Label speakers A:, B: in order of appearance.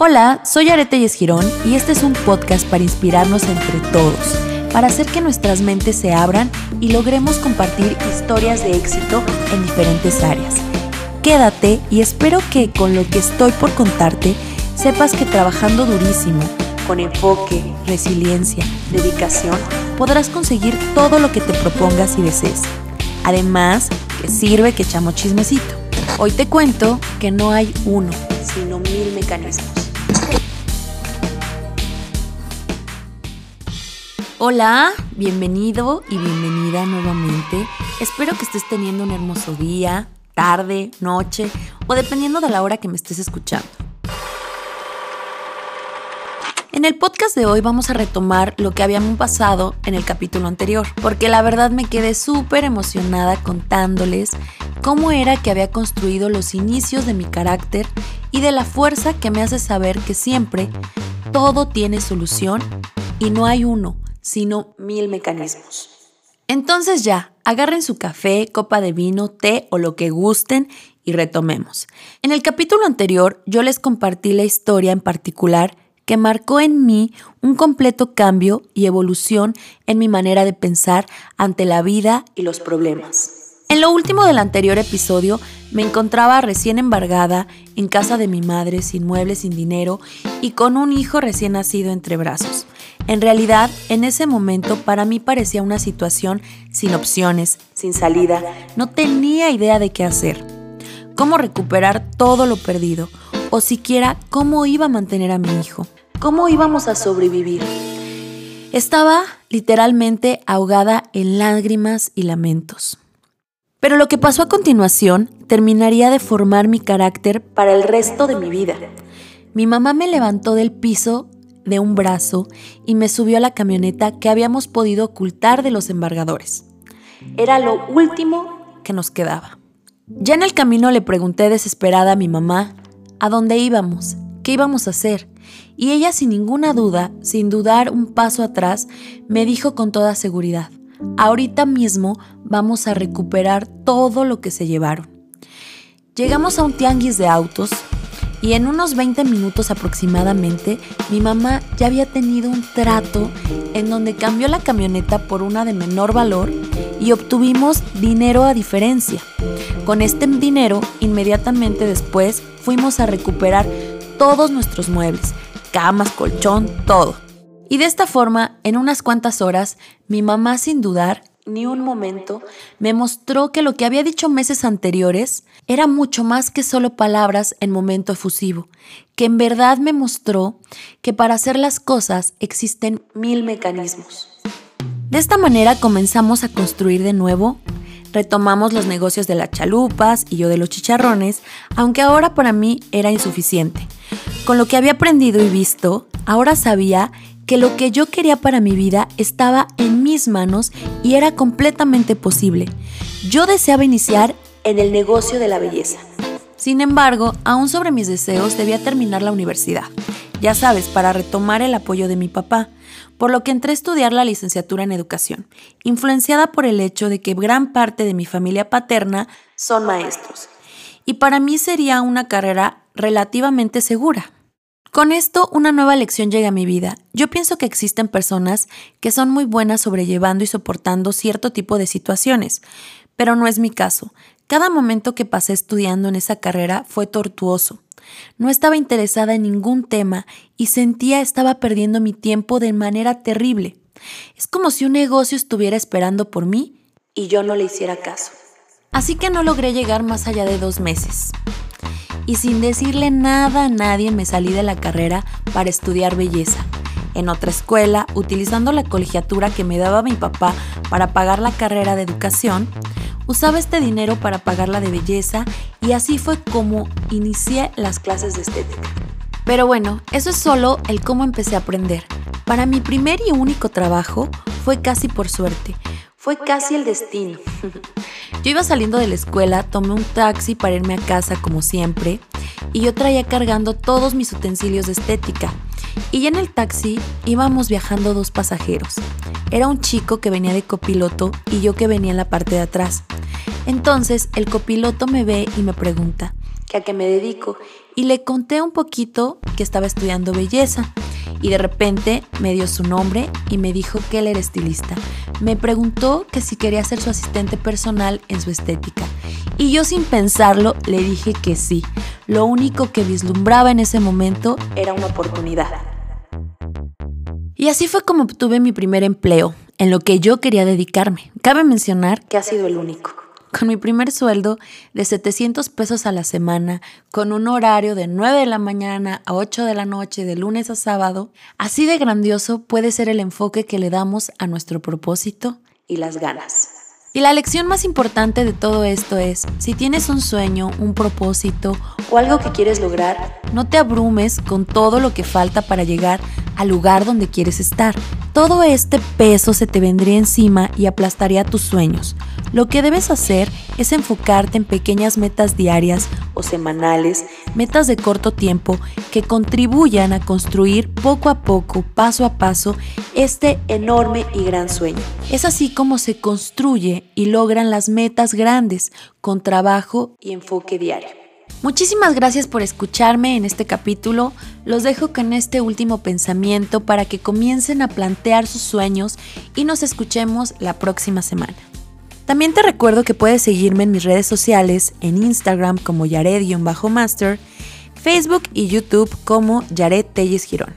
A: Hola, soy Arete Girón y este es un podcast para inspirarnos entre todos, para hacer que nuestras mentes se abran y logremos compartir historias de éxito en diferentes áreas. Quédate y espero que con lo que estoy por contarte sepas que trabajando durísimo, con enfoque, resiliencia, dedicación, podrás conseguir todo lo que te propongas y desees. Además, que sirve que echamos chismecito. Hoy te cuento que no hay uno, sino mil mecanismos. Hola, bienvenido y bienvenida nuevamente. Espero que estés teniendo un hermoso día, tarde, noche o dependiendo de la hora que me estés escuchando. En el podcast de hoy vamos a retomar lo que habíamos pasado en el capítulo anterior, porque la verdad me quedé súper emocionada contándoles cómo era que había construido los inicios de mi carácter y de la fuerza que me hace saber que siempre todo tiene solución y no hay uno, sino mil mecanismos. Entonces ya, agarren su café, copa de vino, té o lo que gusten y retomemos. En el capítulo anterior yo les compartí la historia en particular que marcó en mí un completo cambio y evolución en mi manera de pensar ante la vida y los problemas. En lo último del anterior episodio me encontraba recién embargada en casa de mi madre, sin muebles, sin dinero y con un hijo recién nacido entre brazos. En realidad, en ese momento para mí parecía una situación sin opciones, sin salida. No tenía idea de qué hacer. Cómo recuperar todo lo perdido o siquiera cómo iba a mantener a mi hijo. Cómo íbamos a sobrevivir. Estaba literalmente ahogada en lágrimas y lamentos. Pero lo que pasó a continuación terminaría de formar mi carácter para el resto de mi vida. Mi mamá me levantó del piso de un brazo y me subió a la camioneta que habíamos podido ocultar de los embargadores. Era lo último que nos quedaba. Ya en el camino le pregunté desesperada a mi mamá a dónde íbamos, qué íbamos a hacer, y ella sin ninguna duda, sin dudar un paso atrás, me dijo con toda seguridad, ahorita mismo vamos a recuperar todo lo que se llevaron. Llegamos a un tianguis de autos y en unos 20 minutos aproximadamente mi mamá ya había tenido un trato en donde cambió la camioneta por una de menor valor y obtuvimos dinero a diferencia. Con este dinero, inmediatamente después fuimos a recuperar todos nuestros muebles, camas, colchón, todo. Y de esta forma, en unas cuantas horas, mi mamá sin dudar ni un momento me mostró que lo que había dicho meses anteriores era mucho más que solo palabras en momento efusivo, que en verdad me mostró que para hacer las cosas existen mil mecanismos. De esta manera comenzamos a construir de nuevo, retomamos los negocios de las chalupas y yo de los chicharrones, aunque ahora para mí era insuficiente. Con lo que había aprendido y visto, ahora sabía que lo que yo quería para mi vida estaba en mis manos y era completamente posible. Yo deseaba iniciar en el negocio de la belleza. Sin embargo, aún sobre mis deseos debía terminar la universidad, ya sabes, para retomar el apoyo de mi papá, por lo que entré a estudiar la licenciatura en educación, influenciada por el hecho de que gran parte de mi familia paterna son maestros. Y para mí sería una carrera relativamente segura. Con esto, una nueva lección llega a mi vida. Yo pienso que existen personas que son muy buenas sobrellevando y soportando cierto tipo de situaciones, pero no es mi caso. Cada momento que pasé estudiando en esa carrera fue tortuoso. No estaba interesada en ningún tema y sentía estaba perdiendo mi tiempo de manera terrible. Es como si un negocio estuviera esperando por mí y yo no le hiciera caso. Así que no logré llegar más allá de dos meses y sin decirle nada a nadie me salí de la carrera para estudiar belleza. En otra escuela, utilizando la colegiatura que me daba mi papá para pagar la carrera de educación, usaba este dinero para pagar la de belleza y así fue como inicié las clases de estética. Pero bueno, eso es solo el cómo empecé a aprender. Para mi primer y único trabajo fue casi por suerte, fue casi el destino. Yo iba saliendo de la escuela, tomé un taxi para irme a casa como siempre y yo traía cargando todos mis utensilios de estética. Y en el taxi íbamos viajando dos pasajeros. Era un chico que venía de copiloto y yo que venía en la parte de atrás. Entonces el copiloto me ve y me pregunta, que a qué me dedico y le conté un poquito que estaba estudiando belleza y de repente me dio su nombre y me dijo que él era estilista. Me preguntó que si quería ser su asistente personal en su estética y yo sin pensarlo le dije que sí. Lo único que vislumbraba en ese momento era una oportunidad. Y así fue como obtuve mi primer empleo, en lo que yo quería dedicarme. Cabe mencionar que ha sido el único con mi primer sueldo de 700 pesos a la semana, con un horario de 9 de la mañana a 8 de la noche, de lunes a sábado, así de grandioso puede ser el enfoque que le damos a nuestro propósito y las ganas. Y la lección más importante de todo esto es, si tienes un sueño, un propósito o algo que quieres lograr, no te abrumes con todo lo que falta para llegar al lugar donde quieres estar. Todo este peso se te vendría encima y aplastaría tus sueños. Lo que debes hacer es enfocarte en pequeñas metas diarias o semanales, metas de corto tiempo que contribuyan a construir poco a poco, paso a paso, este enorme y gran sueño. Es así como se construye y logran las metas grandes con trabajo y enfoque diario. Muchísimas gracias por escucharme en este capítulo. Los dejo con este último pensamiento para que comiencen a plantear sus sueños y nos escuchemos la próxima semana. También te recuerdo que puedes seguirme en mis redes sociales, en Instagram como Yared-Master, Facebook y YouTube como Yared Telles Girón.